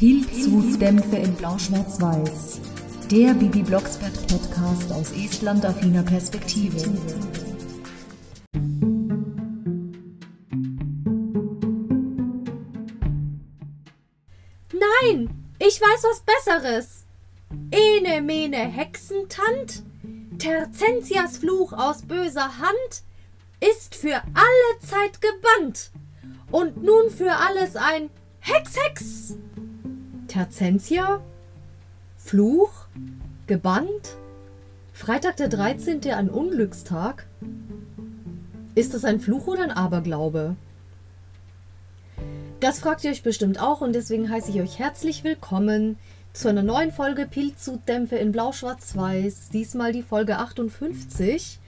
Pilzhutdämpfe in Blau-Schwarz-Weiß. Der Bibi Blocksberg Podcast aus Estland-affiner Perspektive. Nein, ich weiß was Besseres. Ene mene Hexentant, Terzentias Fluch aus böser Hand, ist für alle Zeit gebannt und nun für alles ein Hex Hex. Terzentia? Fluch? Gebannt? Freitag der 13. ein Unglückstag? Ist das ein Fluch oder ein Aberglaube? Das fragt ihr euch bestimmt auch und deswegen heiße ich euch herzlich willkommen zu einer neuen Folge Pilzhutdämpfe in Blau-Schwarz-Weiß. Diesmal die Folge 58.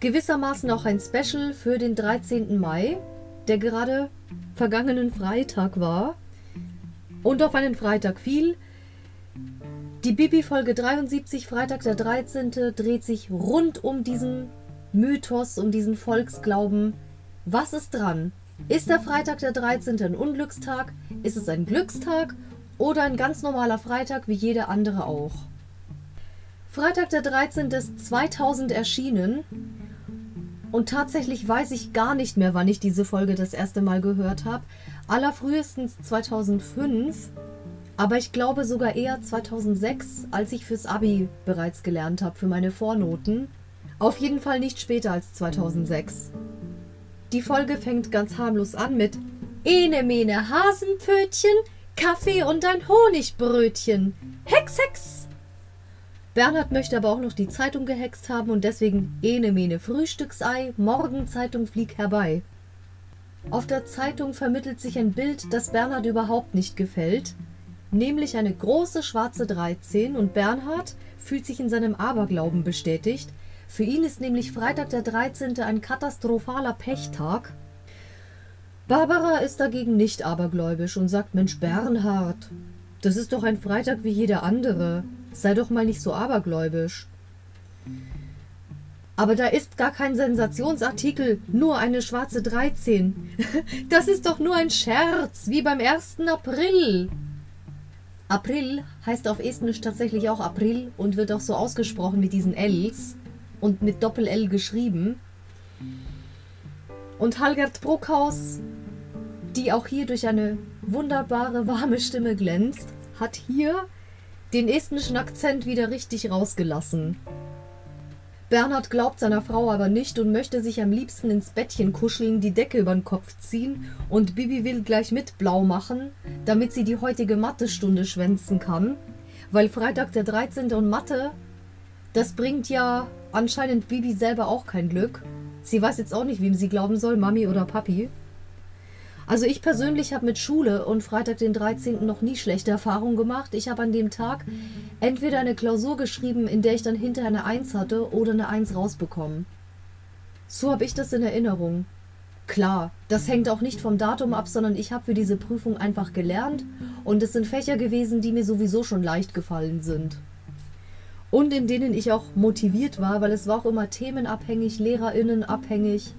Gewissermaßen auch ein Special für den 13. Mai, der gerade vergangenen Freitag war und auf einen Freitag fiel. Die Bibi-Folge 73, Freitag der 13., dreht sich rund um diesen Mythos, um diesen Volksglauben. Was ist dran? Ist der Freitag der 13. ein Unglückstag? Ist es ein Glückstag? Oder ein ganz normaler Freitag wie jeder andere auch? Freitag der 13. ist 2000 erschienen und tatsächlich weiß ich gar nicht mehr, wann ich diese Folge das erste Mal gehört habe. Allerfrühestens 2005, aber ich glaube sogar eher 2006, als ich fürs Abi bereits gelernt habe, für meine Vornoten. Auf jeden Fall nicht später als 2006. Die Folge fängt ganz harmlos an mit Ene mene Hasenpfötchen, Kaffee und ein Honigbrötchen. Hex, Hex! Bernhard möchte aber auch noch die Zeitung gehext haben und deswegen ene mene Frühstücksei, Morgenzeitung flieg herbei. Auf der Zeitung vermittelt sich ein Bild, das Bernhard überhaupt nicht gefällt, nämlich eine große schwarze 13 und Bernhard fühlt sich in seinem Aberglauben bestätigt. Für ihn ist nämlich Freitag der 13. ein katastrophaler Pechtag. Barbara ist dagegen nicht abergläubisch und sagt, Mensch Bernhard, das ist doch ein Freitag wie jeder andere. Sei doch mal nicht so abergläubisch. Aber da ist gar kein Sensationsartikel, nur eine schwarze 13. Das ist doch nur ein Scherz, wie beim 1. April. April heißt auf Estnisch tatsächlich auch April und wird auch so ausgesprochen mit diesen Ls und mit Doppel-L geschrieben. Und Halgert Bruckhaus, die auch hier durch eine wunderbare, warme Stimme glänzt, hat hier den estnischen Akzent wieder richtig rausgelassen. Bernhard glaubt seiner Frau aber nicht und möchte sich am liebsten ins Bettchen kuscheln, die Decke über den Kopf ziehen und Bibi will gleich mit blau machen, damit sie die heutige Mathestunde schwänzen kann. Weil Freitag der 13. und Mathe, das bringt ja anscheinend Bibi selber auch kein Glück. Sie weiß jetzt auch nicht, wem sie glauben soll, Mami oder Papi. Also ich persönlich habe mit Schule und Freitag den 13. noch nie schlechte Erfahrungen gemacht. Ich habe an dem Tag entweder eine Klausur geschrieben, in der ich dann hinterher eine 1 hatte oder eine 1 rausbekommen. So habe ich das in Erinnerung. Klar, das hängt auch nicht vom Datum ab, sondern ich habe für diese Prüfung einfach gelernt und es sind Fächer gewesen, die mir sowieso schon leicht gefallen sind. Und in denen ich auch motiviert war, weil es war auch immer themenabhängig, lehrerinnen abhängig.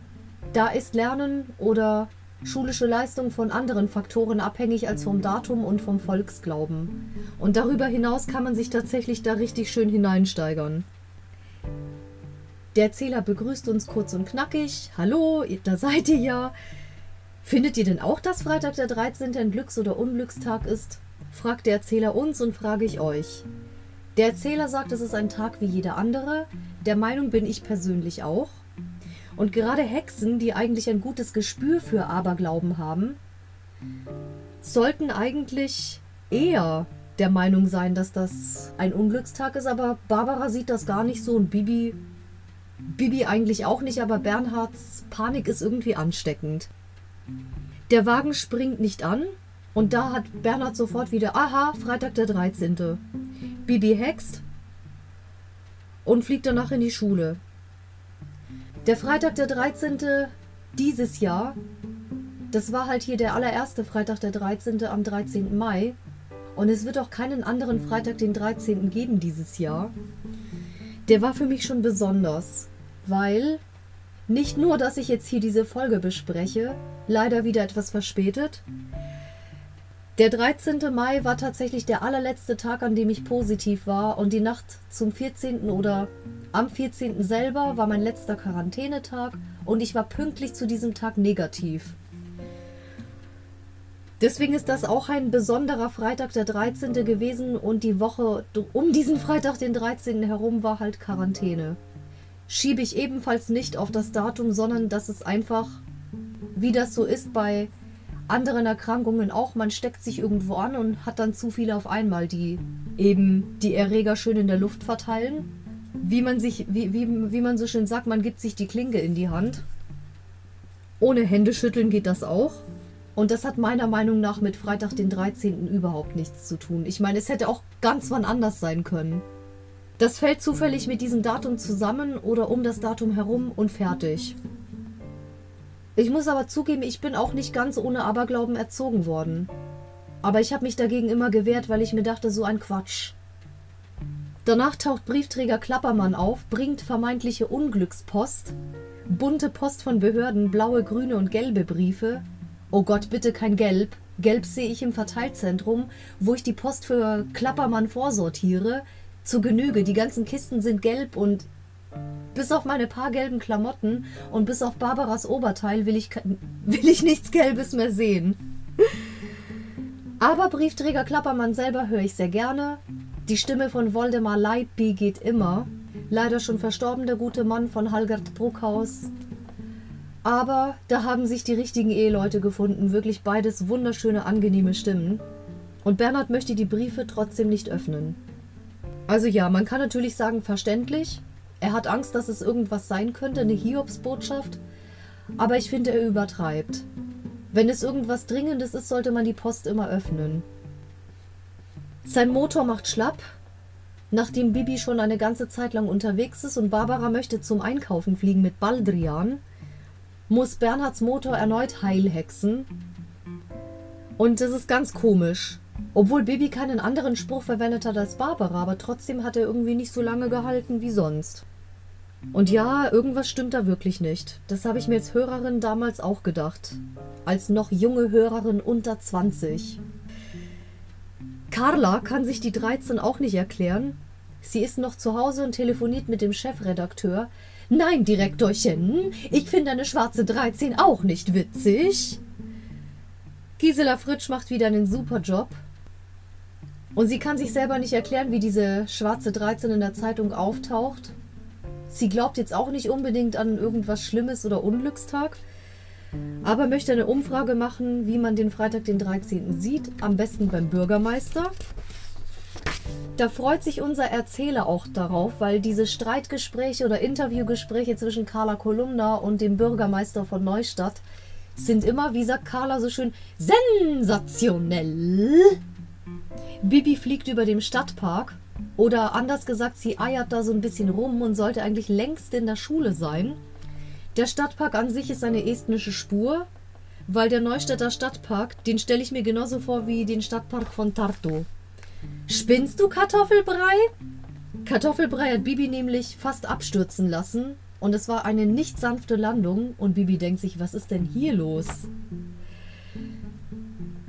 Da ist Lernen oder schulische Leistung von anderen Faktoren abhängig als vom Datum und vom Volksglauben. Und darüber hinaus kann man sich tatsächlich da richtig schön hineinsteigern. Der Erzähler begrüßt uns kurz und knackig. Hallo, da seid ihr ja. Findet ihr denn auch, dass Freitag der 13. ein Glücks- oder Unglückstag ist? fragt der Erzähler uns und frage ich euch. Der Erzähler sagt, es ist ein Tag wie jeder andere. Der Meinung bin ich persönlich auch. Und gerade Hexen, die eigentlich ein gutes Gespür für Aberglauben haben, sollten eigentlich eher der Meinung sein, dass das ein Unglückstag ist, aber Barbara sieht das gar nicht so und Bibi Bibi eigentlich auch nicht, aber Bernhards Panik ist irgendwie ansteckend. Der Wagen springt nicht an und da hat Bernhard sofort wieder, aha, Freitag der 13. Bibi hext und fliegt danach in die Schule. Der Freitag der 13. dieses Jahr, das war halt hier der allererste Freitag der 13. am 13. Mai. Und es wird auch keinen anderen Freitag den 13. geben dieses Jahr. Der war für mich schon besonders, weil nicht nur, dass ich jetzt hier diese Folge bespreche, leider wieder etwas verspätet, Der 13. Mai war tatsächlich der allerletzte Tag, an dem ich positiv war. Und die Nacht zum 14. oder am 14. selber war mein letzter Quarantänetag. Und ich war pünktlich zu diesem Tag negativ. Deswegen ist das auch ein besonderer Freitag, der 13. gewesen. Und die Woche um diesen Freitag, den 13. herum, war halt Quarantäne. Schiebe ich ebenfalls nicht auf das Datum, sondern das ist einfach, wie das so ist bei anderen Erkrankungen auch. Man steckt sich irgendwo an und hat dann zu viele auf einmal, die eben die Erreger schön in der Luft verteilen. Wie man sich, wie, wie, wie man so schön sagt, man gibt sich die Klinge in die Hand. Ohne Händeschütteln geht das auch. Und das hat meiner Meinung nach mit Freitag, den 13. überhaupt nichts zu tun. Ich meine, es hätte auch ganz wann anders sein können. Das fällt zufällig mit diesem Datum zusammen oder um das Datum herum und fertig. Ich muss aber zugeben, ich bin auch nicht ganz ohne Aberglauben erzogen worden. Aber ich habe mich dagegen immer gewehrt, weil ich mir dachte, so ein Quatsch. Danach taucht Briefträger Klappermann auf, bringt vermeintliche Unglückspost, bunte Post von Behörden, blaue, grüne und gelbe Briefe. Oh Gott, bitte kein Gelb. Gelb sehe ich im Verteilzentrum, wo ich die Post für Klappermann vorsortiere. Zu Genüge, die ganzen Kisten sind gelb und bis auf meine paar gelben Klamotten und bis auf Barbaras Oberteil will ich, will ich nichts Gelbes mehr sehen. Aber Briefträger Klappermann selber höre ich sehr gerne. Die Stimme von Voldemar Leibby geht immer. Leider schon verstorben der gute Mann von Halgard Bruckhaus. Aber da haben sich die richtigen Eheleute gefunden. Wirklich beides wunderschöne, angenehme Stimmen. Und Bernhard möchte die Briefe trotzdem nicht öffnen. Also ja, man kann natürlich sagen, verständlich. Er hat Angst, dass es irgendwas sein könnte, eine Hiobsbotschaft. Aber ich finde, er übertreibt. Wenn es irgendwas Dringendes ist, sollte man die Post immer öffnen. Sein Motor macht schlapp. Nachdem Bibi schon eine ganze Zeit lang unterwegs ist und Barbara möchte zum Einkaufen fliegen mit Baldrian, muss Bernhards Motor erneut heilhexen. Und das ist ganz komisch. Obwohl Bibi keinen anderen Spruch verwendet hat als Barbara, aber trotzdem hat er irgendwie nicht so lange gehalten wie sonst. Und ja, irgendwas stimmt da wirklich nicht. Das habe ich mir als Hörerin damals auch gedacht. Als noch junge Hörerin unter 20. Carla kann sich die 13 auch nicht erklären. Sie ist noch zu Hause und telefoniert mit dem Chefredakteur. Nein, Direktorchen, ich finde eine schwarze 13 auch nicht witzig. Gisela Fritsch macht wieder einen super Job. Und sie kann sich selber nicht erklären, wie diese schwarze 13 in der Zeitung auftaucht. Sie glaubt jetzt auch nicht unbedingt an irgendwas Schlimmes oder Unglückstag, aber möchte eine Umfrage machen, wie man den Freitag, den 13. sieht. Am besten beim Bürgermeister. Da freut sich unser Erzähler auch darauf, weil diese Streitgespräche oder Interviewgespräche zwischen Carla Kolumna und dem Bürgermeister von Neustadt sind immer, wie sagt Carla so schön, sensationell. Bibi fliegt über dem Stadtpark. Oder anders gesagt, sie eiert da so ein bisschen rum und sollte eigentlich längst in der Schule sein. Der Stadtpark an sich ist eine estnische Spur, weil der Neustädter Stadtpark, den stelle ich mir genauso vor wie den Stadtpark von Tartu. Spinnst du Kartoffelbrei? Kartoffelbrei hat Bibi nämlich fast abstürzen lassen und es war eine nicht sanfte Landung und Bibi denkt sich, was ist denn hier los?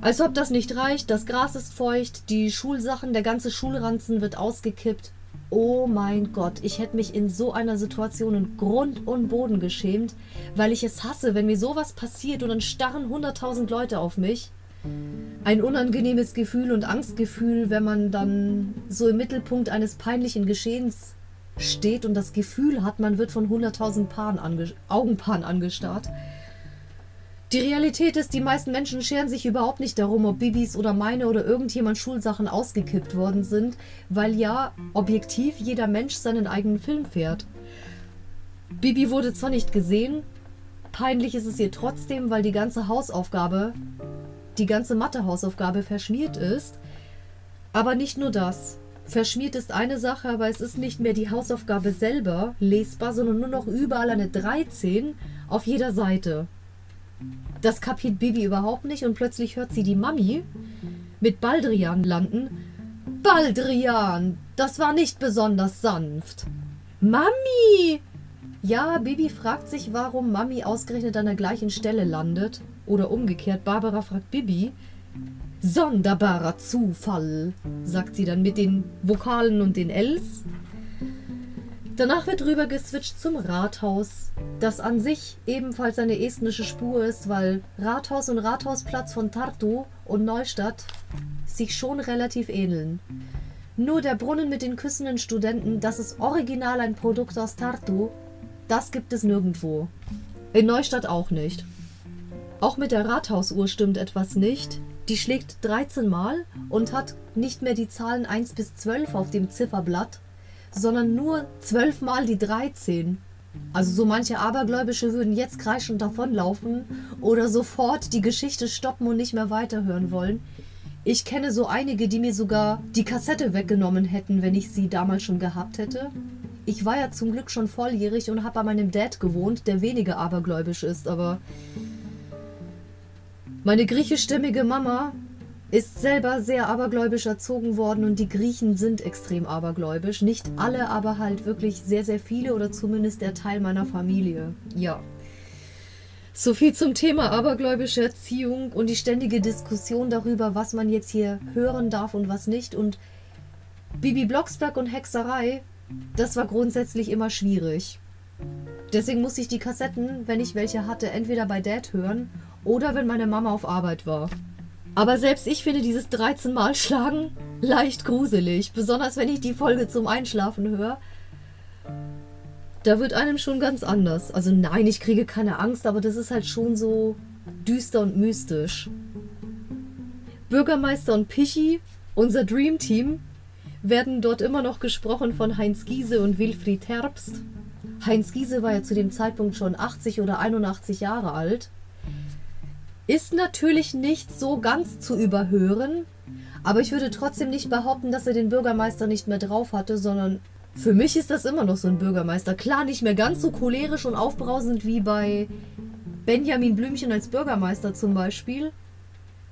Als ob das nicht reicht, das Gras ist feucht, die Schulsachen, der ganze Schulranzen wird ausgekippt. Oh mein Gott, ich hätte mich in so einer Situation in Grund und Boden geschämt, weil ich es hasse, wenn mir sowas passiert und dann starren hunderttausend Leute auf mich. Ein unangenehmes Gefühl und Angstgefühl, wenn man dann so im Mittelpunkt eines peinlichen Geschehens steht und das Gefühl hat, man wird von hunderttausend ange Augenpaaren angestarrt. Die Realität ist, die meisten Menschen scheren sich überhaupt nicht darum, ob Bibis oder meine oder irgendjemand Schulsachen ausgekippt worden sind, weil ja objektiv jeder Mensch seinen eigenen Film fährt. Bibi wurde zwar nicht gesehen, peinlich ist es ihr trotzdem, weil die ganze Hausaufgabe, die ganze Mathe-Hausaufgabe verschmiert ist. Aber nicht nur das. Verschmiert ist eine Sache, aber es ist nicht mehr die Hausaufgabe selber lesbar, sondern nur noch überall eine 13 auf jeder Seite. Das kapiert Bibi überhaupt nicht und plötzlich hört sie die Mami mit Baldrian landen. Baldrian, das war nicht besonders sanft. Mami! Ja, Bibi fragt sich, warum Mami ausgerechnet an der gleichen Stelle landet. Oder umgekehrt, Barbara fragt Bibi. Sonderbarer Zufall, sagt sie dann mit den Vokalen und den Ls. Danach wird rüber geswitcht zum Rathaus, das an sich ebenfalls eine estnische Spur ist, weil Rathaus und Rathausplatz von Tartu und Neustadt sich schon relativ ähneln. Nur der Brunnen mit den küssenden Studenten, das ist original ein Produkt aus Tartu, das gibt es nirgendwo. In Neustadt auch nicht. Auch mit der Rathausuhr stimmt etwas nicht. Die schlägt 13 Mal und hat nicht mehr die Zahlen 1 bis 12 auf dem Zifferblatt, sondern nur 12 Mal die 13. Also so manche Abergläubische würden jetzt kreischend davonlaufen oder sofort die Geschichte stoppen und nicht mehr weiterhören wollen. Ich kenne so einige, die mir sogar die Kassette weggenommen hätten, wenn ich sie damals schon gehabt hätte. Ich war ja zum Glück schon volljährig und habe bei meinem Dad gewohnt, der weniger abergläubisch ist, aber meine griechischstämmige Mama ist selber sehr abergläubisch erzogen worden und die Griechen sind extrem abergläubisch. Nicht alle, aber halt wirklich sehr, sehr viele oder zumindest der Teil meiner Familie. Ja. So viel zum Thema abergläubische Erziehung und die ständige Diskussion darüber, was man jetzt hier hören darf und was nicht. Und Bibi Blocksberg und Hexerei, das war grundsätzlich immer schwierig. Deswegen musste ich die Kassetten, wenn ich welche hatte, entweder bei Dad hören oder wenn meine Mama auf Arbeit war. Aber selbst ich finde dieses 13 Mal Schlagen leicht gruselig, besonders wenn ich die Folge zum Einschlafen höre da wird einem schon ganz anders. Also nein, ich kriege keine Angst, aber das ist halt schon so düster und mystisch. Bürgermeister und Pichi, unser Dream Team, werden dort immer noch gesprochen von Heinz Giese und Wilfried Herbst. Heinz Giese war ja zu dem Zeitpunkt schon 80 oder 81 Jahre alt. Ist natürlich nicht so ganz zu überhören, aber ich würde trotzdem nicht behaupten, dass er den Bürgermeister nicht mehr drauf hatte, sondern für mich ist das immer noch so ein Bürgermeister. Klar, nicht mehr ganz so cholerisch und aufbrausend wie bei Benjamin Blümchen als Bürgermeister zum Beispiel.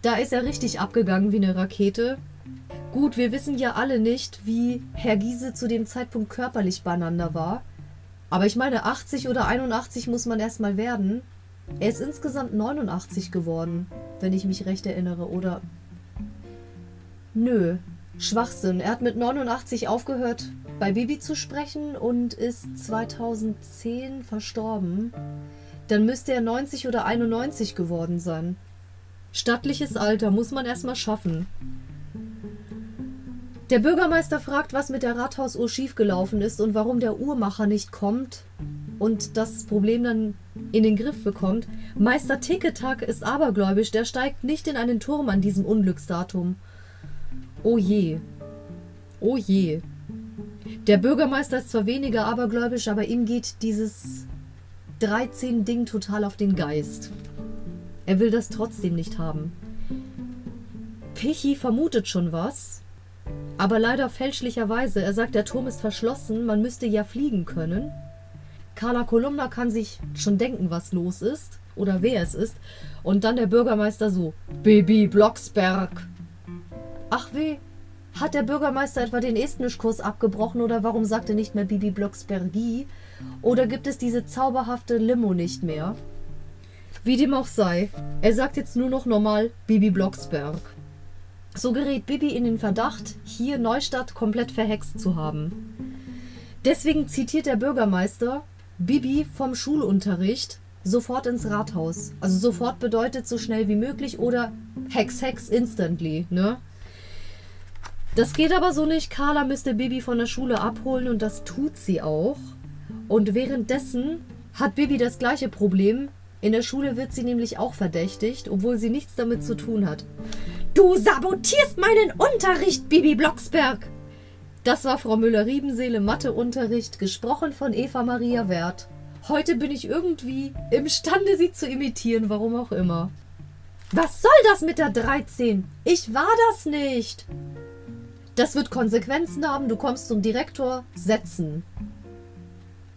Da ist er richtig abgegangen wie eine Rakete. Gut, wir wissen ja alle nicht, wie Herr Giese zu dem Zeitpunkt körperlich beieinander war. Aber ich meine, 80 oder 81 muss man erstmal werden. Er ist insgesamt 89 geworden, wenn ich mich recht erinnere, oder? Nö, Schwachsinn. Er hat mit 89 aufgehört, bei Bibi zu sprechen und ist 2010 verstorben. Dann müsste er 90 oder 91 geworden sein. Stattliches Alter muss man erstmal schaffen. Der Bürgermeister fragt, was mit der Rathausuhr schiefgelaufen ist und warum der Uhrmacher nicht kommt und das Problem dann in den Griff bekommt. Meister Ticketak ist abergläubisch, der steigt nicht in einen Turm an diesem Unglücksdatum. Oh je. Oh je. Der Bürgermeister ist zwar weniger abergläubisch, aber ihm geht dieses 13-Ding total auf den Geist. Er will das trotzdem nicht haben. Pichi vermutet schon was, aber leider fälschlicherweise. Er sagt, der Turm ist verschlossen, man müsste ja fliegen können. Carla Kolumna kann sich schon denken, was los ist oder wer es ist. Und dann der Bürgermeister so: Baby Blocksberg. Ach weh, hat der Bürgermeister etwa den Estnischkurs abgebrochen oder warum sagt er nicht mehr Bibi Blocksbergi? Oder gibt es diese zauberhafte Limo nicht mehr? Wie dem auch sei, er sagt jetzt nur noch normal Bibi Blocksberg. So gerät Bibi in den Verdacht, hier Neustadt komplett verhext zu haben. Deswegen zitiert der Bürgermeister Bibi vom Schulunterricht sofort ins Rathaus. Also sofort bedeutet so schnell wie möglich oder Hex Hex instantly, ne? Das geht aber so nicht. Carla müsste Bibi von der Schule abholen und das tut sie auch. Und währenddessen hat Bibi das gleiche Problem. In der Schule wird sie nämlich auch verdächtigt, obwohl sie nichts damit zu tun hat. Du sabotierst meinen Unterricht, Bibi Blocksberg! Das war Frau Müller-Riebenseele Matheunterricht, gesprochen von Eva Maria Wert. Heute bin ich irgendwie imstande, sie zu imitieren, warum auch immer. Was soll das mit der 13? Ich war das nicht. Das wird Konsequenzen haben. Du kommst zum Direktor. Setzen.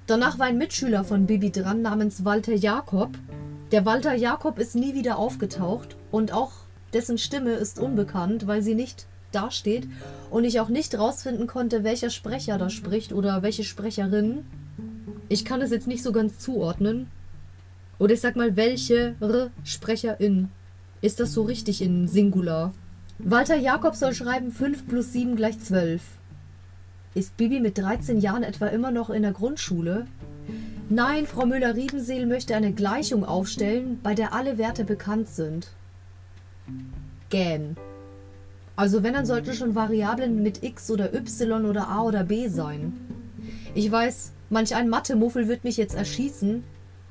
Danach war ein Mitschüler von Bibi dran namens Walter Jakob. Der Walter Jakob ist nie wieder aufgetaucht und auch dessen Stimme ist unbekannt, weil sie nicht dasteht und ich auch nicht rausfinden konnte, welcher Sprecher da spricht oder welche Sprecherin. Ich kann es jetzt nicht so ganz zuordnen. Oder ich sag mal, welche Sprecherin. Ist das so richtig in Singular? Walter Jakob soll schreiben 5 plus 7 gleich 12. Ist Bibi mit 13 Jahren etwa immer noch in der Grundschule? Nein, Frau Müller-Riebenseel möchte eine Gleichung aufstellen, bei der alle Werte bekannt sind. Gähn. Also wenn, dann sollten schon Variablen mit x oder y oder a oder b sein. Ich weiß, manch ein Mathe-Muffel wird mich jetzt erschießen,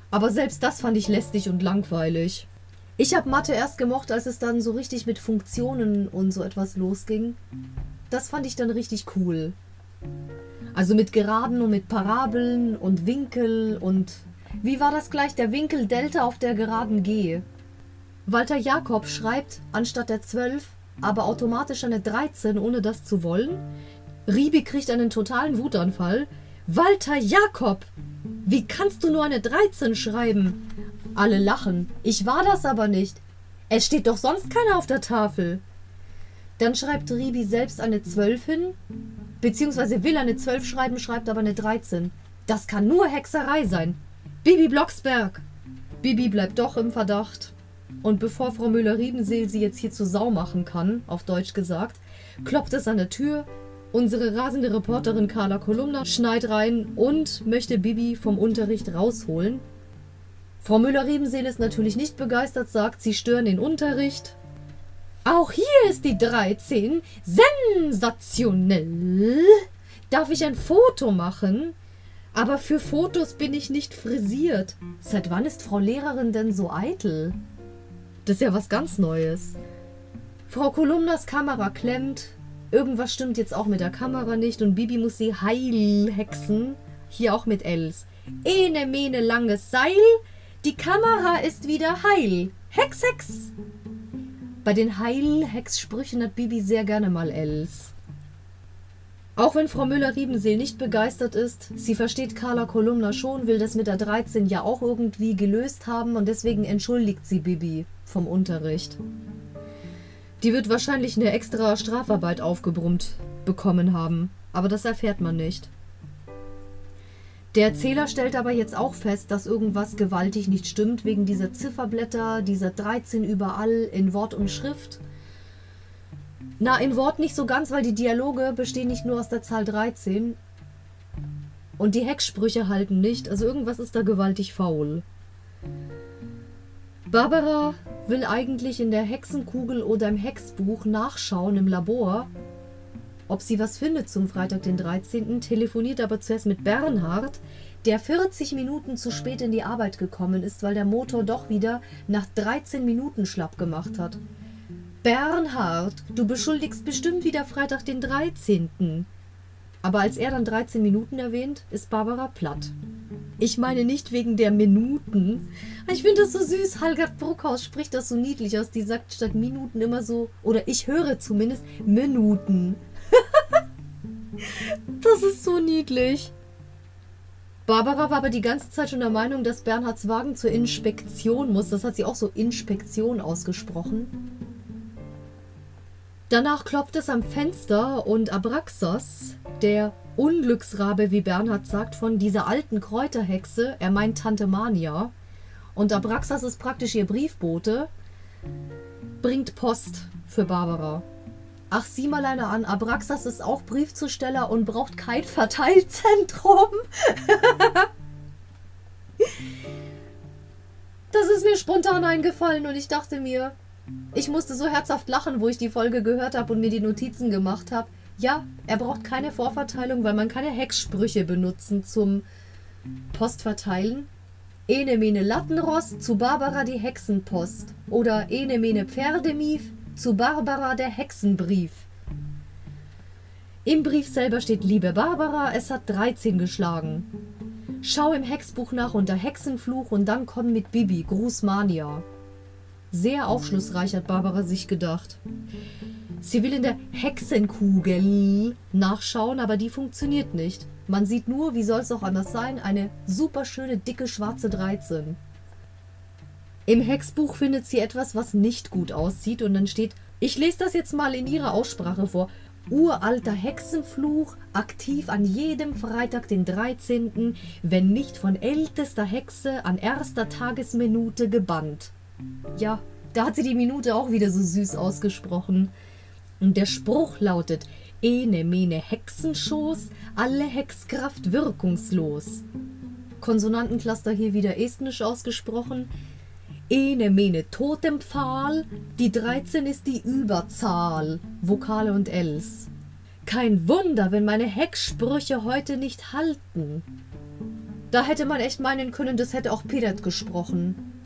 aber selbst das fand ich lästig und langweilig. Ich habe Mathe erst gemocht, als es dann so richtig mit Funktionen und so etwas losging. Das fand ich dann richtig cool. Also mit Geraden und mit Parabeln und Winkel und... Wie war das gleich? Der Winkel Delta auf der geraden G. Walter Jakob schreibt anstatt der 12 aber automatisch eine 13, ohne das zu wollen. Ribi kriegt einen totalen Wutanfall. Walter Jakob! Wie kannst du nur eine 13 schreiben? Alle lachen. Ich war das aber nicht. Es steht doch sonst keiner auf der Tafel. Dann schreibt Ribi selbst eine 12 hin, beziehungsweise will eine 12 schreiben, schreibt aber eine 13. Das kann nur Hexerei sein. Bibi Blocksberg! Bibi bleibt doch im Verdacht. Und bevor Frau Müller-Riebenseel sie jetzt hier zur Sau machen kann, auf Deutsch gesagt, klopft es an der Tür. Unsere rasende Reporterin Carla Kolumna schneit rein und möchte Bibi vom Unterricht rausholen. Frau Müller-Riebenseel ist natürlich nicht begeistert, sagt, sie stören den Unterricht. Auch hier ist die 13. Sensationell. Darf ich ein Foto machen? Aber für Fotos bin ich nicht frisiert. Seit wann ist Frau Lehrerin denn so eitel? Das ist ja was ganz Neues. Frau Kolumnas Kamera klemmt. Irgendwas stimmt jetzt auch mit der Kamera nicht und Bibi muss sie heil hexen. Hier auch mit Els. Ene mene langes Seil. Die Kamera ist wieder heil. Hex, Hex. Bei den Heil-Hex-Sprüchen hat Bibi sehr gerne mal Els. Auch wenn Frau Müller-Riebenseel nicht begeistert ist, sie versteht Carla Kolumna schon, will das mit der 13 ja auch irgendwie gelöst haben und deswegen entschuldigt sie Bibi vom Unterricht. Die wird wahrscheinlich eine extra Strafarbeit aufgebrummt bekommen haben, aber das erfährt man nicht. Der Erzähler stellt aber jetzt auch fest, dass irgendwas gewaltig nicht stimmt wegen dieser Zifferblätter, dieser 13 überall in Wort und Schrift. Na, in Wort nicht so ganz, weil die Dialoge bestehen nicht nur aus der Zahl 13 und die Hecksprüche halten nicht, also irgendwas ist da gewaltig faul. Barbara will eigentlich in der Hexenkugel oder im Hexbuch nachschauen im Labor, ob sie was findet zum Freitag, den 13., telefoniert aber zuerst mit Bernhard, der 40 Minuten zu spät in die Arbeit gekommen ist, weil der Motor doch wieder nach 13 Minuten schlapp gemacht hat. Bernhard, du beschuldigst bestimmt wieder Freitag, den 13. Aber als er dann 13 Minuten erwähnt, ist Barbara platt. Ich meine nicht wegen der Minuten. Ich finde das so süß. Halgard Bruckhaus spricht das so niedlich aus. Die sagt statt Minuten immer so, oder ich höre zumindest Minuten. das ist so niedlich. Barbara war aber die ganze Zeit schon der Meinung, dass Bernhards Wagen zur Inspektion muss. Das hat sie auch so Inspektion ausgesprochen. Danach klopft es am Fenster und Abraxas, der Unglücksrabe, wie Bernhard sagt, von dieser alten Kräuterhexe. Er meint Tante Mania. Und Abraxas ist praktisch ihr Briefbote. Bringt Post für Barbara. Ach, sieh mal einer an. Abraxas ist auch Briefzusteller und braucht kein Verteilzentrum. das ist mir spontan eingefallen und ich dachte mir, ich musste so herzhaft lachen, wo ich die Folge gehört habe und mir die Notizen gemacht habe. Ja, er braucht keine Vorverteilung, weil man keine Hexsprüche benutzen zum Postverteilen. Ene mene Lattenrost, zu Barbara die Hexenpost. Oder ene mene Pferdemief, zu Barbara der Hexenbrief. Im Brief selber steht Liebe Barbara, es hat 13 geschlagen. Schau im Hexbuch nach unter Hexenfluch und dann komm mit Bibi, Grußmania. Sehr aufschlussreich hat Barbara sich gedacht. Sie will in der Hexenkugel nachschauen, aber die funktioniert nicht. Man sieht nur, wie soll es auch anders sein, eine super schöne dicke schwarze 13. Im Hexbuch findet sie etwas, was nicht gut aussieht und dann steht, ich lese das jetzt mal in ihrer Aussprache vor. Uralter Hexenfluch, aktiv an jedem Freitag, den 13., wenn nicht von ältester Hexe an erster Tagesminute gebannt. Ja, da hat sie die Minute auch wieder so süß ausgesprochen. Und der Spruch lautet: Ene mene Hexenschoß, alle Hexkraft wirkungslos. Konsonantencluster hier wieder estnisch ausgesprochen. Ene mene Totempfahl, die 13 ist die Überzahl, Vokale und Els. Kein Wunder, wenn meine Hexsprüche heute nicht halten. Da hätte man echt meinen können, das hätte auch Piret gesprochen.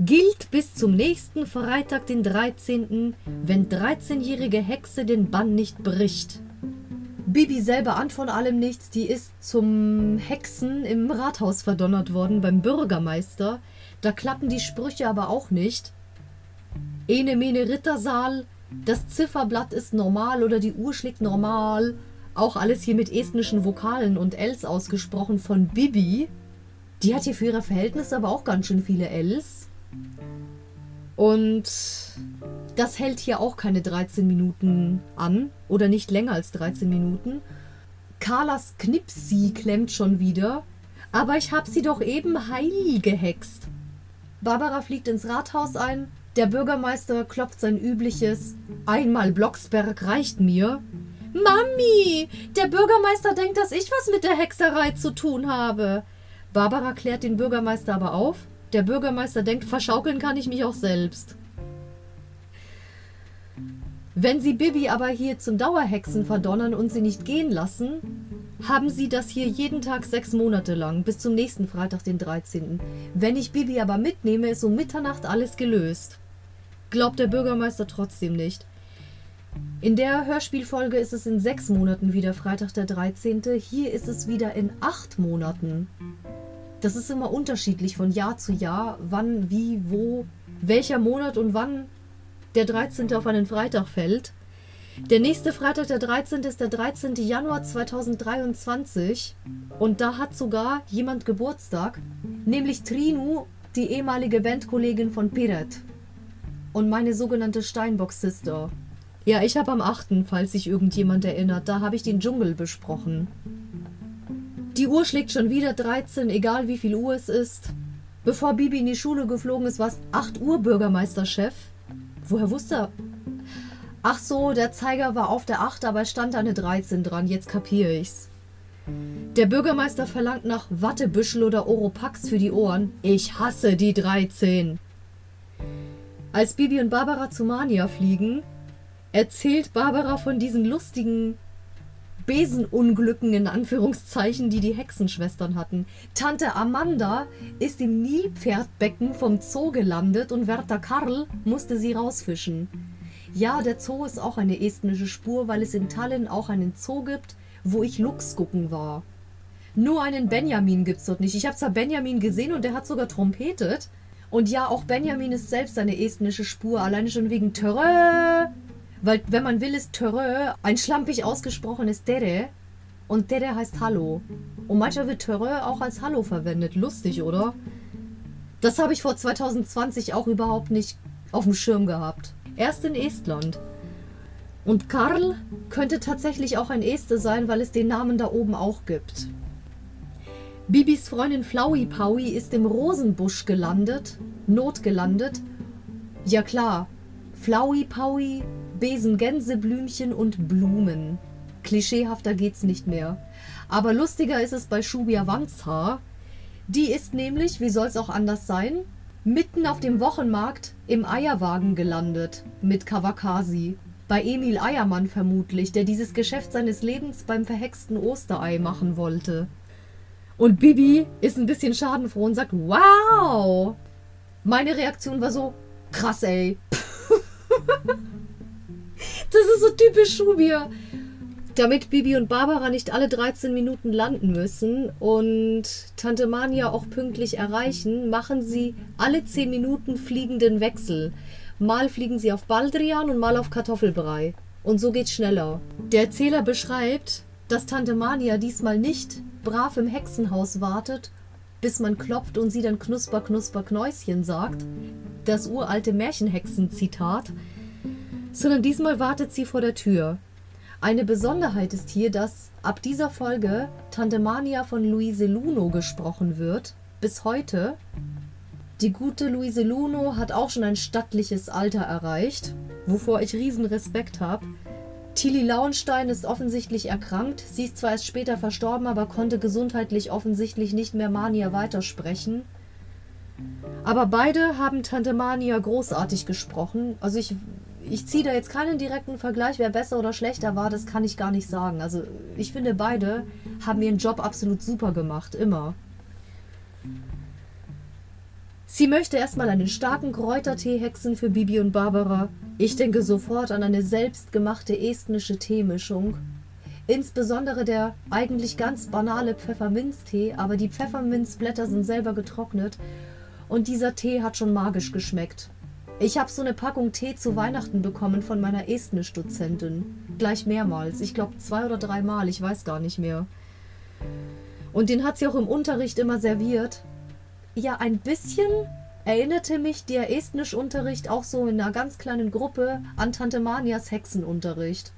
Gilt bis zum nächsten Freitag, den 13., wenn 13-jährige Hexe den Bann nicht bricht. Bibi selber an von allem nichts, die ist zum Hexen im Rathaus verdonnert worden beim Bürgermeister. Da klappen die Sprüche aber auch nicht. Ene mene Rittersaal, das Zifferblatt ist normal oder die Uhr schlägt normal. Auch alles hier mit estnischen Vokalen und Ls ausgesprochen von Bibi. Die hat hier für ihre Verhältnisse aber auch ganz schön viele Ls. Und das hält hier auch keine 13 Minuten an oder nicht länger als 13 Minuten. Carlas Knipsi klemmt schon wieder, aber ich hab sie doch eben heil gehext. Barbara fliegt ins Rathaus ein, der Bürgermeister klopft sein übliches Einmal Blocksberg reicht mir. Mami, der Bürgermeister denkt, dass ich was mit der Hexerei zu tun habe. Barbara klärt den Bürgermeister aber auf. Der Bürgermeister denkt, verschaukeln kann ich mich auch selbst. Wenn Sie Bibi aber hier zum Dauerhexen verdonnern und sie nicht gehen lassen, haben Sie das hier jeden Tag sechs Monate lang, bis zum nächsten Freitag, den 13. Wenn ich Bibi aber mitnehme, ist um Mitternacht alles gelöst. Glaubt der Bürgermeister trotzdem nicht. In der Hörspielfolge ist es in sechs Monaten wieder Freitag der 13. Hier ist es wieder in acht Monaten. Das ist immer unterschiedlich von Jahr zu Jahr, wann, wie, wo, welcher Monat und wann der 13. auf einen Freitag fällt. Der nächste Freitag, der 13. ist der 13. Januar 2023 und da hat sogar jemand Geburtstag, nämlich Trinu, die ehemalige Bandkollegin von Piret und meine sogenannte Steinbock-Sister. Ja, ich habe am 8., falls sich irgendjemand erinnert, da habe ich den Dschungel besprochen. Die Uhr schlägt schon wieder 13, egal wie viel Uhr es ist. Bevor Bibi in die Schule geflogen ist, war es 8 Uhr Bürgermeisterchef. Woher wusste er? Ach so, der Zeiger war auf der 8, aber es stand eine 13 dran. Jetzt kapiere ich's. Der Bürgermeister verlangt nach Wattebüschel oder Oropax für die Ohren. Ich hasse die 13. Als Bibi und Barbara zu Mania fliegen, erzählt Barbara von diesen lustigen Besenunglücken in Anführungszeichen, die die Hexenschwestern hatten. Tante Amanda ist im Nilpferdbecken vom Zoo gelandet und Werther Karl musste sie rausfischen. Ja, der Zoo ist auch eine estnische Spur, weil es in Tallinn auch einen Zoo gibt, wo ich Lux gucken war. Nur einen Benjamin gibt's dort nicht. Ich habe zwar Benjamin gesehen und der hat sogar trompetet, und ja, auch Benjamin ist selbst eine estnische Spur, alleine schon wegen Törö. Weil, wenn man will, ist Törö ein schlampig ausgesprochenes Dere. Und Dere heißt Hallo. Und manchmal wird Törö auch als Hallo verwendet. Lustig, oder? Das habe ich vor 2020 auch überhaupt nicht auf dem Schirm gehabt. Erst in Estland. Und Karl könnte tatsächlich auch ein Este sein, weil es den Namen da oben auch gibt. Bibis Freundin Flowey Powie ist im Rosenbusch gelandet, notgelandet. Ja klar, Flowey Powie, Besen Gänseblümchen und Blumen. Klischeehafter geht's nicht mehr. Aber lustiger ist es bei Shubia Wanzhaar. Die ist nämlich, wie soll's auch anders sein, mitten auf dem Wochenmarkt im Eierwagen gelandet mit Kawakasi. Bei Emil Eiermann vermutlich, der dieses Geschäft seines Lebens beim verhexten Osterei machen wollte. Und Bibi ist ein bisschen schadenfroh und sagt, wow. Meine Reaktion war so, krass, ey. das ist so typisch Schubir. Damit Bibi und Barbara nicht alle 13 Minuten landen müssen und Tante Mania auch pünktlich erreichen, machen sie alle 10 Minuten fliegenden Wechsel. Mal fliegen sie auf Baldrian und mal auf Kartoffelbrei. Und so geht's schneller. Der Erzähler beschreibt, dass Tante Mania diesmal nicht brav im Hexenhaus wartet, bis man klopft und sie dann Knusper, Knusper, Knäuschen sagt, das uralte Märchenhexen-Zitat, sondern diesmal wartet sie vor der Tür. Eine Besonderheit ist hier, dass ab dieser Folge Tante Mania von Luise Luno gesprochen wird, bis heute. Die gute Luise Luno hat auch schon ein stattliches Alter erreicht, wovor ich riesen Respekt habe. Tilly Launstein ist offensichtlich erkrankt. Sie ist zwar erst später verstorben, aber konnte gesundheitlich offensichtlich nicht mehr Mania weitersprechen. Aber beide haben Tante Mania großartig gesprochen. Also ich, ich ziehe da jetzt keinen direkten Vergleich, wer besser oder schlechter war, das kann ich gar nicht sagen. Also ich finde, beide haben ihren Job absolut super gemacht, immer. Sie möchte erstmal einen starken Kräutertee hexen für Bibi und Barbara. Ich denke sofort an eine selbstgemachte estnische Teemischung. Insbesondere der eigentlich ganz banale Pfefferminztee, aber die Pfefferminzblätter sind selber getrocknet und dieser Tee hat schon magisch geschmeckt. Ich habe so eine Packung Tee zu Weihnachten bekommen von meiner Estnisch-Dozentin. Gleich mehrmals. Ich glaube zwei oder dreimal, ich weiß gar nicht mehr. Und den hat sie auch im Unterricht immer serviert. Ja, ein bisschen erinnerte mich der Estnischunterricht auch so in einer ganz kleinen Gruppe an Tante Manias Hexenunterricht.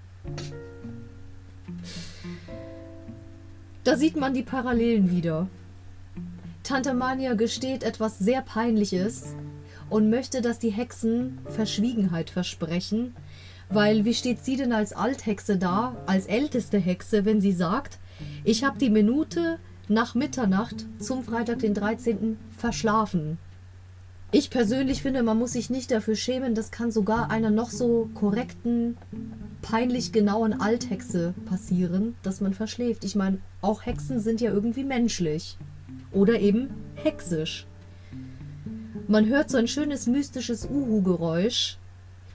Da sieht man die Parallelen wieder. Tante Mania gesteht etwas sehr Peinliches und möchte, dass die Hexen Verschwiegenheit versprechen, weil wie steht sie denn als Althexe da, als älteste Hexe, wenn sie sagt, ich habe die Minute nach Mitternacht zum Freitag den 13. verschlafen. Ich persönlich finde, man muss sich nicht dafür schämen, das kann sogar einer noch so korrekten, peinlich genauen Althexe passieren, dass man verschläft. Ich meine, auch Hexen sind ja irgendwie menschlich. Oder eben hexisch. Man hört so ein schönes mystisches Uhu-Geräusch.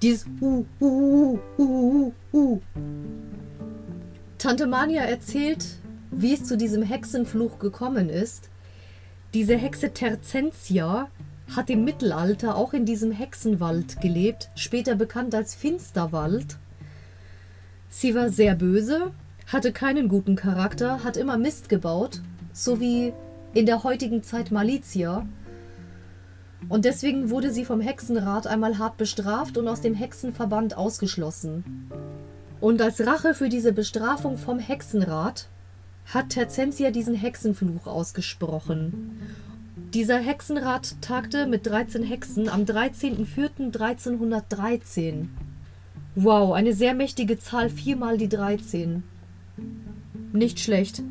Dieses Uhu, Uhu, Uhu, Uhu. Tante Mania erzählt, wie es zu diesem Hexenfluch gekommen ist. Diese Hexe Terzentia hat im Mittelalter auch in diesem Hexenwald gelebt, später bekannt als Finsterwald. Sie war sehr böse, hatte keinen guten Charakter, hat immer Mist gebaut, so wie in der heutigen Zeit Malizia. Und deswegen wurde sie vom Hexenrat einmal hart bestraft und aus dem Hexenverband ausgeschlossen. Und als Rache für diese Bestrafung vom Hexenrat hat Terzentia diesen Hexenfluch ausgesprochen. Dieser Hexenrat tagte mit 13 Hexen am 13.04.1313. Wow, eine sehr mächtige Zahl, viermal die 13. Nicht schlecht.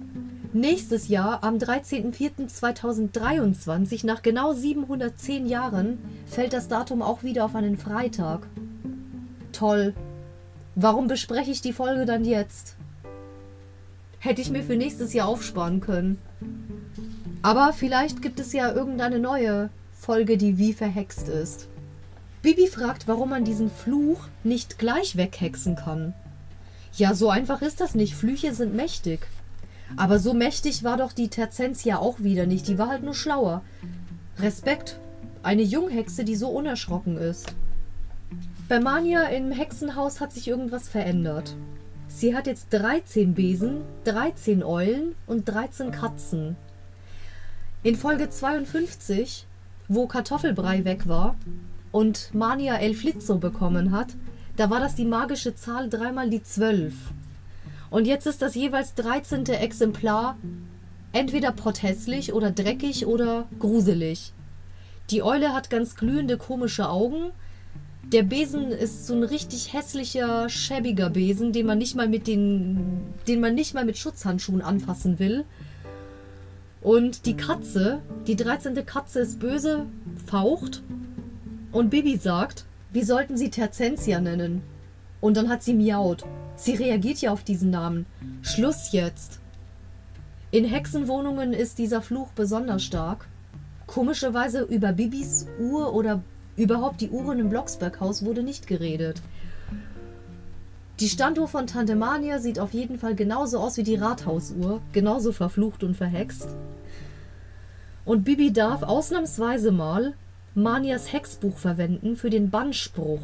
Nächstes Jahr, am 13.04.2023, nach genau 710 Jahren, fällt das Datum auch wieder auf einen Freitag. Toll. Warum bespreche ich die Folge dann jetzt? Hätte ich mir für nächstes Jahr aufsparen können. Aber vielleicht gibt es ja irgendeine neue Folge, die wie verhext ist. Bibi fragt, warum man diesen Fluch nicht gleich weghexen kann. Ja, so einfach ist das nicht. Flüche sind mächtig. Aber so mächtig war doch die Terzentia auch wieder nicht. Die war halt nur schlauer. Respekt. Eine Junghexe, die so unerschrocken ist. Bei Mania im Hexenhaus hat sich irgendwas verändert. Sie hat jetzt 13 Besen, 13 Eulen und 13 Katzen. In Folge 52, wo Kartoffelbrei weg war und Mania El Flizzo bekommen hat, da war das die magische Zahl dreimal die 12. Und jetzt ist das jeweils 13. Exemplar entweder potthässlich oder dreckig oder gruselig. Die Eule hat ganz glühende komische Augen. Der Besen ist so ein richtig hässlicher, schäbiger Besen, den man nicht mal mit den, den man nicht mal mit Schutzhandschuhen anfassen will. Und die Katze, die 13. Katze ist böse, faucht. Und Bibi sagt, wir sollten sie Terzentia nennen. Und dann hat sie miaut. Sie reagiert ja auf diesen Namen. Schluss jetzt. In Hexenwohnungen ist dieser Fluch besonders stark. Komischerweise über Bibis Uhr oder überhaupt die Uhren im Blocksberghaus wurde nicht geredet. Die Standuhr von Tante Mania sieht auf jeden Fall genauso aus wie die Rathausuhr, genauso verflucht und verhext. Und Bibi darf ausnahmsweise mal Manias Hexbuch verwenden für den Bannspruch.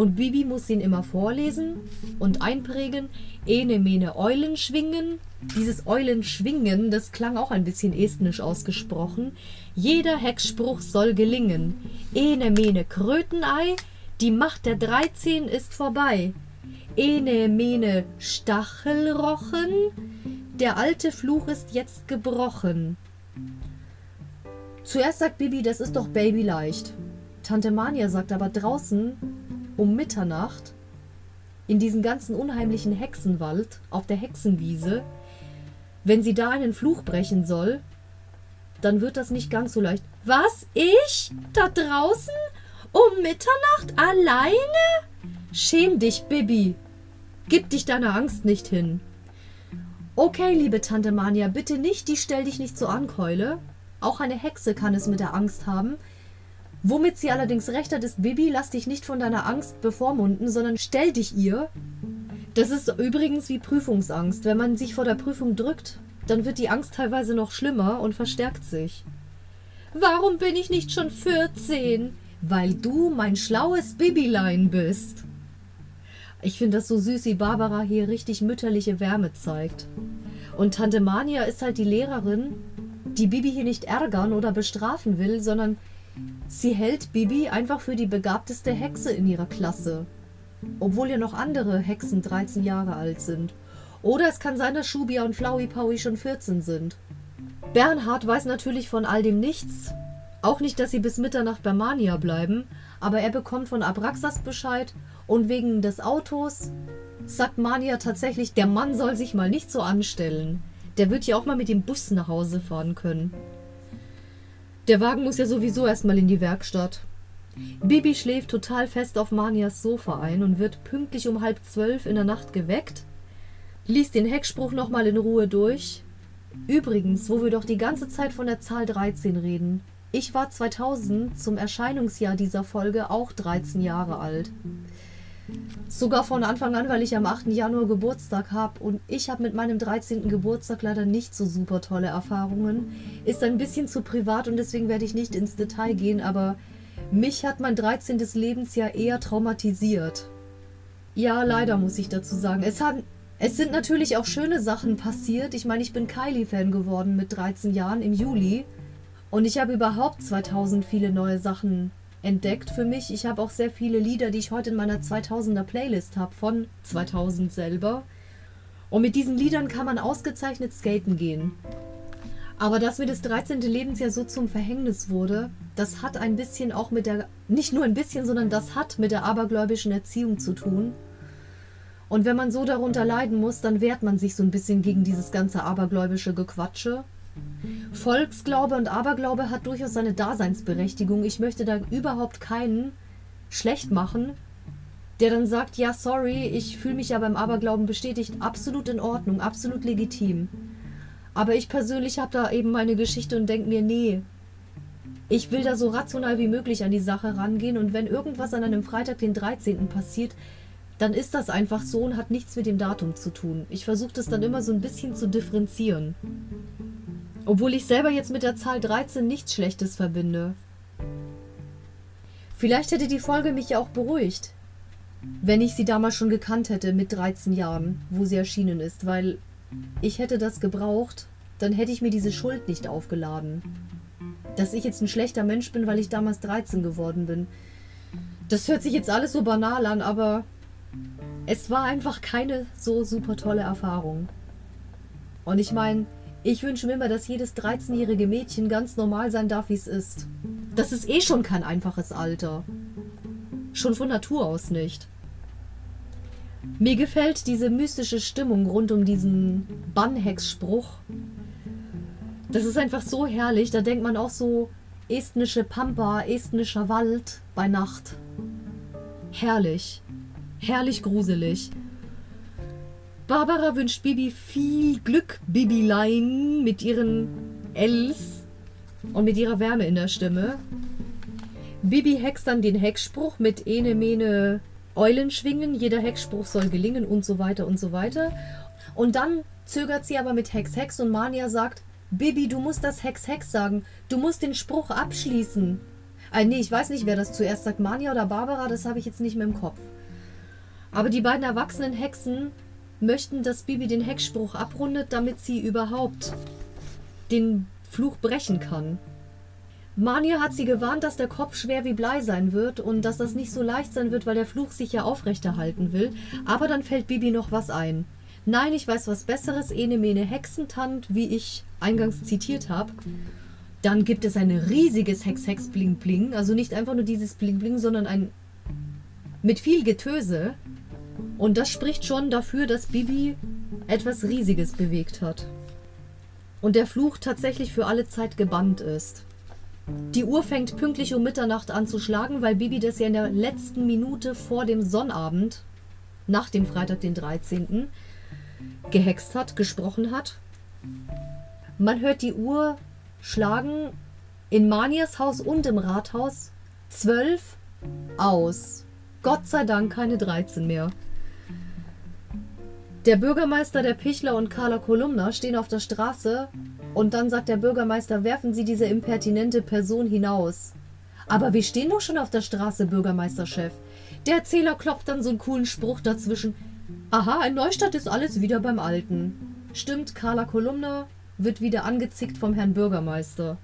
Und Bibi muss ihn immer vorlesen und einprägen. Ene mene Eulen schwingen. Dieses Eulen schwingen, das klang auch ein bisschen estnisch ausgesprochen. Jeder Hexspruch soll gelingen. Ene mene Krötenei, die Macht der 13 ist vorbei. Ene mene Stachelrochen, der alte Fluch ist jetzt gebrochen. Zuerst sagt Bibi, das ist doch babyleicht. Tante Mania sagt aber draußen um Mitternacht in diesen ganzen unheimlichen Hexenwald auf der Hexenwiese, wenn sie da einen Fluch brechen soll, dann wird das nicht ganz so leicht. Was? Ich? Da draußen? Um Mitternacht? Alleine? Schäm dich, Bibi. Gib dich deiner Angst nicht hin. Okay, liebe Tante Mania, bitte nicht, die stell dich nicht so an, Keule. Auch eine Hexe kann es mit der Angst haben. Womit sie allerdings recht hat, ist, Bibi, lass dich nicht von deiner Angst bevormunden, sondern stell dich ihr. Das ist übrigens wie Prüfungsangst. Wenn man sich vor der Prüfung drückt, dann wird die Angst teilweise noch schlimmer und verstärkt sich. Warum bin ich nicht schon 14? Weil du mein schlaues Bibilein bist. Ich finde das so süß, wie Barbara hier richtig mütterliche Wärme zeigt. Und Tante Mania ist halt die Lehrerin, die Bibi hier nicht ärgern oder bestrafen will, sondern sie hält Bibi einfach für die begabteste Hexe in ihrer Klasse. Obwohl ja noch andere Hexen 13 Jahre alt sind. Oder es kann sein, dass Schubia und Flowey Powie schon 14 sind. Bernhard weiß natürlich von all dem nichts. Auch nicht, dass sie bis Mitternacht bei Mania bleiben. Aber er bekommt von Abraxas Bescheid und wegen des Autos sagt Mania tatsächlich, der Mann soll sich mal nicht so anstellen. Der wird ja auch mal mit dem Bus nach Hause fahren können. Der Wagen muss ja sowieso erstmal in die Werkstatt. Bibi schläft total fest auf Manias Sofa ein und wird pünktlich um halb zwölf in der Nacht geweckt, liest den Heckspruch nochmal in Ruhe durch. Übrigens, wo wir doch die ganze Zeit von der Zahl 13 reden. Ich war 2000 zum Erscheinungsjahr dieser Folge auch 13 Jahre alt. Sogar von Anfang an, weil ich am 8. Januar Geburtstag habe und ich habe mit meinem 13. Geburtstag leider nicht so super tolle Erfahrungen. Ist ein bisschen zu privat und deswegen werde ich nicht ins Detail gehen, aber mich hat mein 13. Lebensjahr eher traumatisiert. Ja, leider muss ich dazu sagen. Es, hat, es sind natürlich auch schöne Sachen passiert. Ich meine, ich bin Kylie-Fan geworden mit 13 Jahren im Juli. Und ich habe überhaupt 2000 viele neue Sachen entdeckt für mich. Ich habe auch sehr viele Lieder, die ich heute in meiner 2000er Playlist habe, von 2000 selber. Und mit diesen Liedern kann man ausgezeichnet skaten gehen. Aber dass mir das 13. Lebensjahr so zum Verhängnis wurde, das hat ein bisschen auch mit der, nicht nur ein bisschen, sondern das hat mit der abergläubischen Erziehung zu tun. Und wenn man so darunter leiden muss, dann wehrt man sich so ein bisschen gegen dieses ganze abergläubische Gequatsche. Volksglaube und Aberglaube hat durchaus seine Daseinsberechtigung. Ich möchte da überhaupt keinen schlecht machen, der dann sagt, ja, sorry, ich fühle mich ja beim Aberglauben bestätigt. Absolut in Ordnung, absolut legitim. Aber ich persönlich habe da eben meine Geschichte und denke mir, nee, ich will da so rational wie möglich an die Sache rangehen und wenn irgendwas an einem Freitag, den 13. passiert, dann ist das einfach so und hat nichts mit dem Datum zu tun. Ich versuche das dann immer so ein bisschen zu differenzieren. Obwohl ich selber jetzt mit der Zahl 13 nichts Schlechtes verbinde. Vielleicht hätte die Folge mich ja auch beruhigt, wenn ich sie damals schon gekannt hätte mit 13 Jahren, wo sie erschienen ist, weil ich hätte das gebraucht, dann hätte ich mir diese Schuld nicht aufgeladen. Dass ich jetzt ein schlechter Mensch bin, weil ich damals 13 geworden bin. Das hört sich jetzt alles so banal an, aber es war einfach keine so super tolle Erfahrung. Und ich meine, ich wünsche mir immer, dass jedes 13-jährige Mädchen ganz normal sein darf, wie es ist. Das ist eh schon kein einfaches Alter. Schon von Natur aus nicht. Mir gefällt diese mystische Stimmung rund um diesen Bannhex-Spruch. Das ist einfach so herrlich. Da denkt man auch so estnische Pampa, estnischer Wald bei Nacht. Herrlich. Herrlich gruselig. Barbara wünscht Bibi viel Glück, Bibilein, mit ihren Ls und mit ihrer Wärme in der Stimme. Bibi hext dann den Hexspruch mit Ene Mene Eulen schwingen, jeder Hexspruch soll gelingen und so weiter und so weiter. Und dann zögert sie aber mit Hex Hex und Mania sagt, Bibi, du musst das Hex Hex sagen, du musst den Spruch abschließen. Äh, nee, ich weiß nicht, wer das zuerst sagt, Mania oder Barbara, das habe ich jetzt nicht mehr im Kopf. Aber die beiden erwachsenen Hexen möchten, dass Bibi den Hexspruch abrundet, damit sie überhaupt den Fluch brechen kann. Mania hat sie gewarnt, dass der Kopf schwer wie Blei sein wird und dass das nicht so leicht sein wird, weil der Fluch sich ja aufrechterhalten will. Aber dann fällt Bibi noch was ein. Nein, ich weiß was Besseres, ene mene Hexentant, wie ich eingangs zitiert habe. Dann gibt es ein riesiges Hex-Hex-Bling-Bling. Also nicht einfach nur dieses Bling-Bling, sondern ein mit viel Getöse. Und das spricht schon dafür, dass Bibi etwas Riesiges bewegt hat. Und der Fluch tatsächlich für alle Zeit gebannt ist. Die Uhr fängt pünktlich um Mitternacht an zu schlagen, weil Bibi das ja in der letzten Minute vor dem Sonnabend, nach dem Freitag, den 13., gehext hat, gesprochen hat. Man hört die Uhr schlagen in Manias Haus und im Rathaus zwölf aus. Gott sei Dank keine 13 mehr. Der Bürgermeister der Pichler und Carla Kolumna stehen auf der Straße und dann sagt der Bürgermeister, werfen Sie diese impertinente Person hinaus. Aber wir stehen doch schon auf der Straße, Bürgermeisterchef. Der Erzähler klopft dann so einen coolen Spruch dazwischen. Aha, in Neustadt ist alles wieder beim Alten. Stimmt, Carla Kolumna wird wieder angezickt vom Herrn Bürgermeister.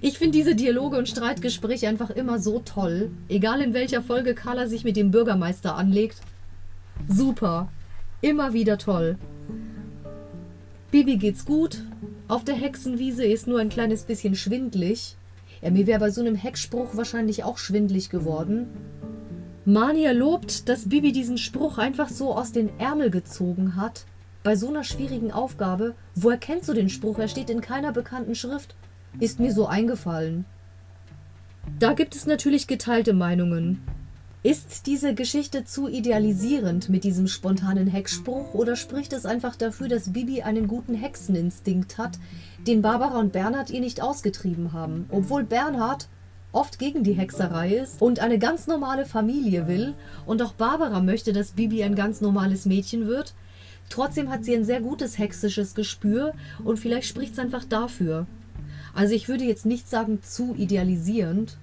Ich finde diese Dialoge und Streitgespräche einfach immer so toll. Egal in welcher Folge Carla sich mit dem Bürgermeister anlegt. Super. Immer wieder toll. Bibi geht's gut. Auf der Hexenwiese ist nur ein kleines bisschen schwindlig. Ja, mir wäre bei so einem Heckspruch wahrscheinlich auch schwindlig geworden. Mania lobt, dass Bibi diesen Spruch einfach so aus den Ärmel gezogen hat. Bei so einer schwierigen Aufgabe. Woher kennst du den Spruch? Er steht in keiner bekannten Schrift. Ist mir so eingefallen. Da gibt es natürlich geteilte Meinungen. Ist diese Geschichte zu idealisierend mit diesem spontanen Hexspruch oder spricht es einfach dafür, dass Bibi einen guten Hexeninstinkt hat, den Barbara und Bernhard ihr nicht ausgetrieben haben? Obwohl Bernhard oft gegen die Hexerei ist und eine ganz normale Familie will und auch Barbara möchte, dass Bibi ein ganz normales Mädchen wird, trotzdem hat sie ein sehr gutes hexisches Gespür und vielleicht spricht es einfach dafür. Also ich würde jetzt nicht sagen zu idealisierend,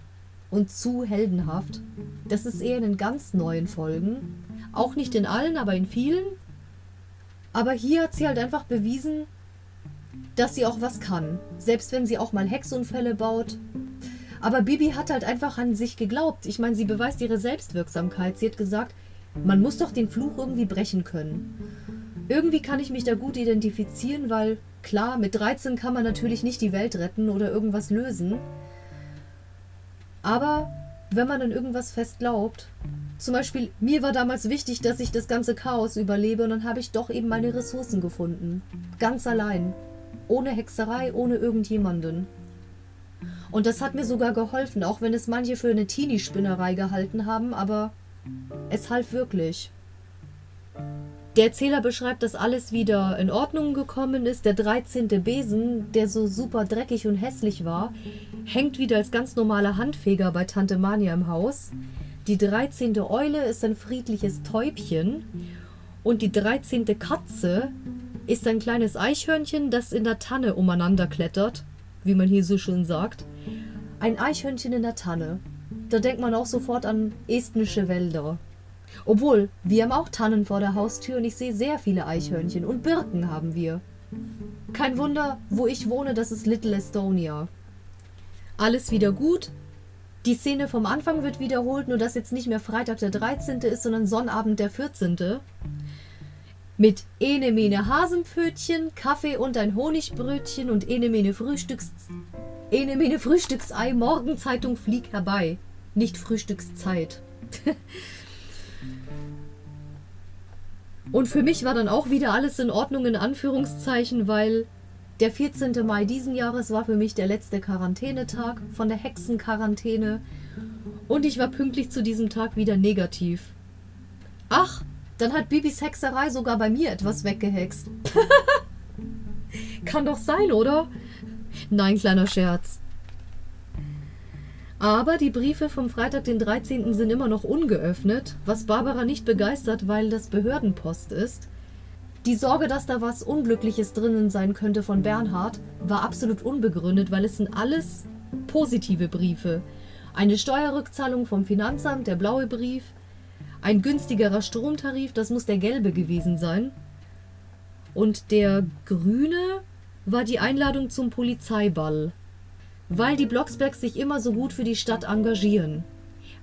und zu heldenhaft. Das ist eher in den ganz neuen Folgen. Auch nicht in allen, aber in vielen. Aber hier hat sie halt einfach bewiesen, dass sie auch was kann. Selbst wenn sie auch mal Hexunfälle baut. Aber Bibi hat halt einfach an sich geglaubt. Ich meine, sie beweist ihre Selbstwirksamkeit. Sie hat gesagt, man muss doch den Fluch irgendwie brechen können. Irgendwie kann ich mich da gut identifizieren, weil klar, mit 13 kann man natürlich nicht die Welt retten oder irgendwas lösen. Aber wenn man an irgendwas fest glaubt, zum Beispiel, mir war damals wichtig, dass ich das ganze Chaos überlebe und dann habe ich doch eben meine Ressourcen gefunden. Ganz allein. Ohne Hexerei, ohne irgendjemanden. Und das hat mir sogar geholfen, auch wenn es manche für eine Teenie-Spinnerei gehalten haben, aber es half wirklich. Der Erzähler beschreibt, dass alles wieder in Ordnung gekommen ist. Der 13. Besen, der so super dreckig und hässlich war, hängt wieder als ganz normaler Handfeger bei Tante Mania im Haus. Die 13. Eule ist ein friedliches Täubchen. Und die 13. Katze ist ein kleines Eichhörnchen, das in der Tanne umeinander klettert, wie man hier so schön sagt. Ein Eichhörnchen in der Tanne. Da denkt man auch sofort an estnische Wälder. Obwohl, wir haben auch Tannen vor der Haustür und ich sehe sehr viele Eichhörnchen und Birken haben wir. Kein Wunder, wo ich wohne, das ist Little Estonia. Alles wieder gut. Die Szene vom Anfang wird wiederholt, nur dass jetzt nicht mehr Freitag der 13. ist, sondern Sonnabend der 14. Mit ene mene Hasenpfötchen, Kaffee und ein Honigbrötchen und ene mene Frühstücks... Ene mene Frühstücksei, Morgenzeitung flieg herbei. Nicht Frühstückszeit. Und für mich war dann auch wieder alles in Ordnung in Anführungszeichen, weil der 14. Mai diesen Jahres war für mich der letzte Quarantänetag von der Hexenquarantäne und ich war pünktlich zu diesem Tag wieder negativ. Ach, dann hat Bibis Hexerei sogar bei mir etwas weggehext. Kann doch sein, oder? Nein, kleiner Scherz. Aber die Briefe vom Freitag, den 13. sind immer noch ungeöffnet, was Barbara nicht begeistert, weil das Behördenpost ist. Die Sorge, dass da was Unglückliches drinnen sein könnte von Bernhard, war absolut unbegründet, weil es sind alles positive Briefe. Eine Steuerrückzahlung vom Finanzamt, der blaue Brief, ein günstigerer Stromtarif, das muss der gelbe gewesen sein. Und der grüne war die Einladung zum Polizeiball weil die Blocksbergs sich immer so gut für die Stadt engagieren.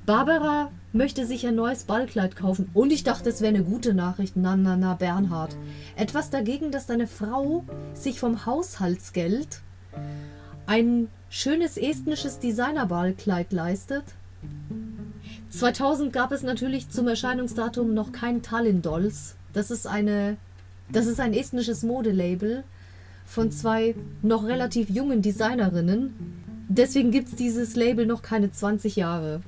Barbara möchte sich ein neues Ballkleid kaufen und ich dachte, es wäre eine gute Nachricht. Na, na, na, Bernhard. Etwas dagegen, dass deine Frau sich vom Haushaltsgeld ein schönes estnisches Designerballkleid leistet. 2000 gab es natürlich zum Erscheinungsdatum noch kein Tallinn Dolls. Das ist eine das ist ein estnisches Modelabel von zwei noch relativ jungen Designerinnen. Deswegen gibt es dieses Label noch keine 20 Jahre.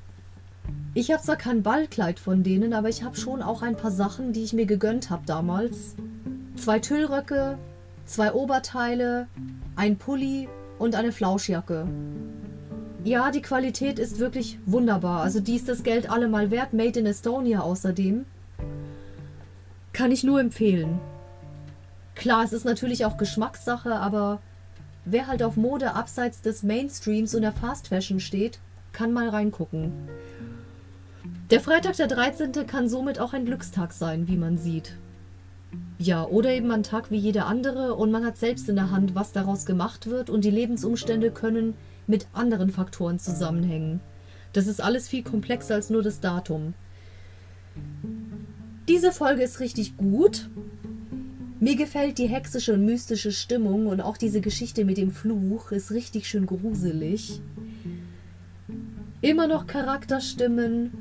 Ich habe zwar kein Ballkleid von denen, aber ich habe schon auch ein paar Sachen, die ich mir gegönnt habe damals. Zwei Tüllröcke, zwei Oberteile, ein Pulli und eine Flauschjacke. Ja, die Qualität ist wirklich wunderbar. Also die ist das Geld allemal wert. Made in Estonia außerdem. Kann ich nur empfehlen. Klar, es ist natürlich auch Geschmackssache, aber wer halt auf Mode abseits des Mainstreams und der Fast Fashion steht, kann mal reingucken. Der Freitag der 13. kann somit auch ein Glückstag sein, wie man sieht. Ja, oder eben ein Tag wie jeder andere und man hat selbst in der Hand, was daraus gemacht wird und die Lebensumstände können mit anderen Faktoren zusammenhängen. Das ist alles viel komplexer als nur das Datum. Diese Folge ist richtig gut. Mir gefällt die hexische und mystische Stimmung und auch diese Geschichte mit dem Fluch ist richtig schön gruselig. Immer noch Charakterstimmen,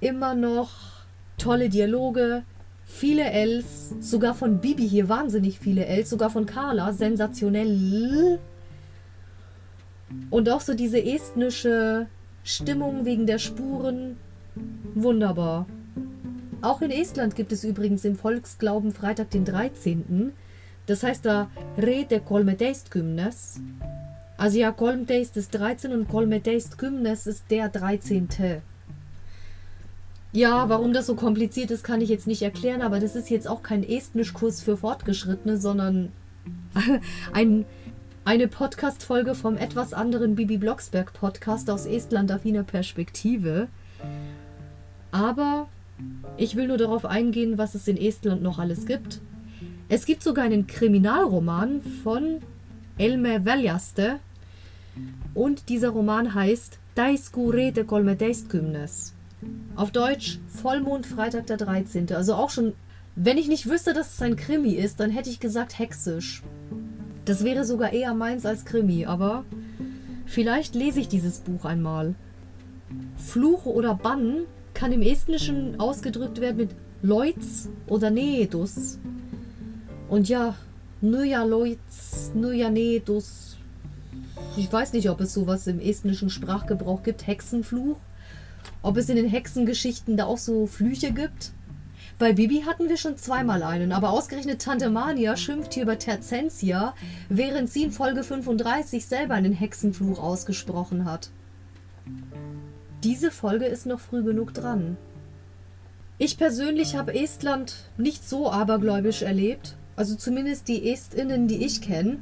immer noch tolle Dialoge, viele Ls, sogar von Bibi hier wahnsinnig viele Ls, sogar von Carla sensationell. Und auch so diese estnische Stimmung wegen der Spuren, wunderbar. Auch in Estland gibt es übrigens im Volksglauben Freitag den 13. Das heißt da Rede Kolmeteist Kümnes. Also ja, Kolmteist ist 13 und Kolmeteist Kümnes ist der 13. Ja, warum das so kompliziert ist, kann ich jetzt nicht erklären, aber das ist jetzt auch kein Estnischkurs für Fortgeschrittene, sondern ein, eine Podcast-Folge vom etwas anderen Bibi Blocksberg Podcast aus Estland-affiner Perspektive. Aber ich will nur darauf eingehen, was es in Estland noch alles gibt. Es gibt sogar einen Kriminalroman von Elme Veljaste und dieser Roman heißt Daiskurete Kolmedeistkümnes. Auf Deutsch Vollmond Freitag der 13. Also auch schon, wenn ich nicht wüsste, dass es ein Krimi ist, dann hätte ich gesagt hexisch. Das wäre sogar eher meins als Krimi, aber vielleicht lese ich dieses Buch einmal. Fluch oder Bann kann im Estnischen ausgedrückt werden mit Leutz oder Needus. Und ja, Nuja Leutz, Nuja Needus. Ich weiß nicht, ob es sowas im estnischen Sprachgebrauch gibt, Hexenfluch. Ob es in den Hexengeschichten da auch so Flüche gibt. Bei Bibi hatten wir schon zweimal einen, aber ausgerechnet Tante Mania schimpft hier über Terzensia, während sie in Folge 35 selber einen Hexenfluch ausgesprochen hat. Diese Folge ist noch früh genug dran. Ich persönlich habe Estland nicht so abergläubisch erlebt. Also zumindest die Estinnen, die ich kenne,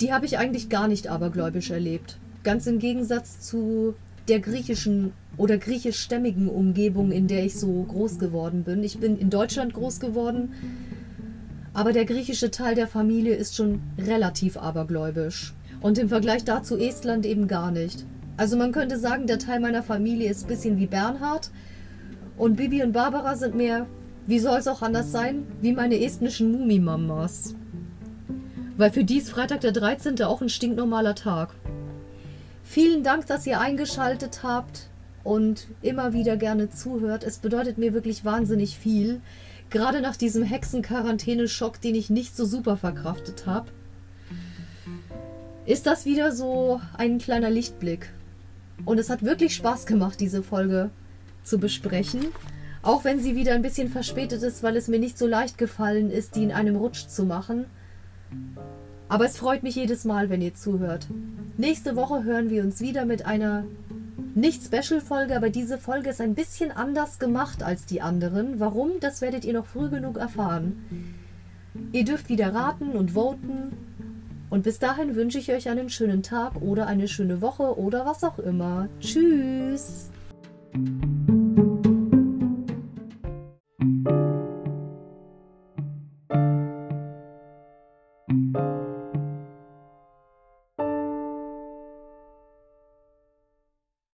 die habe ich eigentlich gar nicht abergläubisch erlebt. Ganz im Gegensatz zu der griechischen oder griechischstämmigen Umgebung, in der ich so groß geworden bin. Ich bin in Deutschland groß geworden, aber der griechische Teil der Familie ist schon relativ abergläubisch. Und im Vergleich dazu Estland eben gar nicht. Also man könnte sagen, der Teil meiner Familie ist ein bisschen wie Bernhard und Bibi und Barbara sind mehr, wie soll es auch anders sein, wie meine estnischen Mumimamas. Weil für die ist Freitag der 13. auch ein stinknormaler Tag. Vielen Dank, dass ihr eingeschaltet habt und immer wieder gerne zuhört. Es bedeutet mir wirklich wahnsinnig viel. Gerade nach diesem Hexenquarantäne-Schock, den ich nicht so super verkraftet habe, ist das wieder so ein kleiner Lichtblick. Und es hat wirklich Spaß gemacht, diese Folge zu besprechen. Auch wenn sie wieder ein bisschen verspätet ist, weil es mir nicht so leicht gefallen ist, die in einem Rutsch zu machen. Aber es freut mich jedes Mal, wenn ihr zuhört. Nächste Woche hören wir uns wieder mit einer nicht Special-Folge, aber diese Folge ist ein bisschen anders gemacht als die anderen. Warum? Das werdet ihr noch früh genug erfahren. Ihr dürft wieder raten und voten und bis dahin wünsche ich euch einen schönen Tag oder eine schöne Woche oder was auch immer. Tschüss!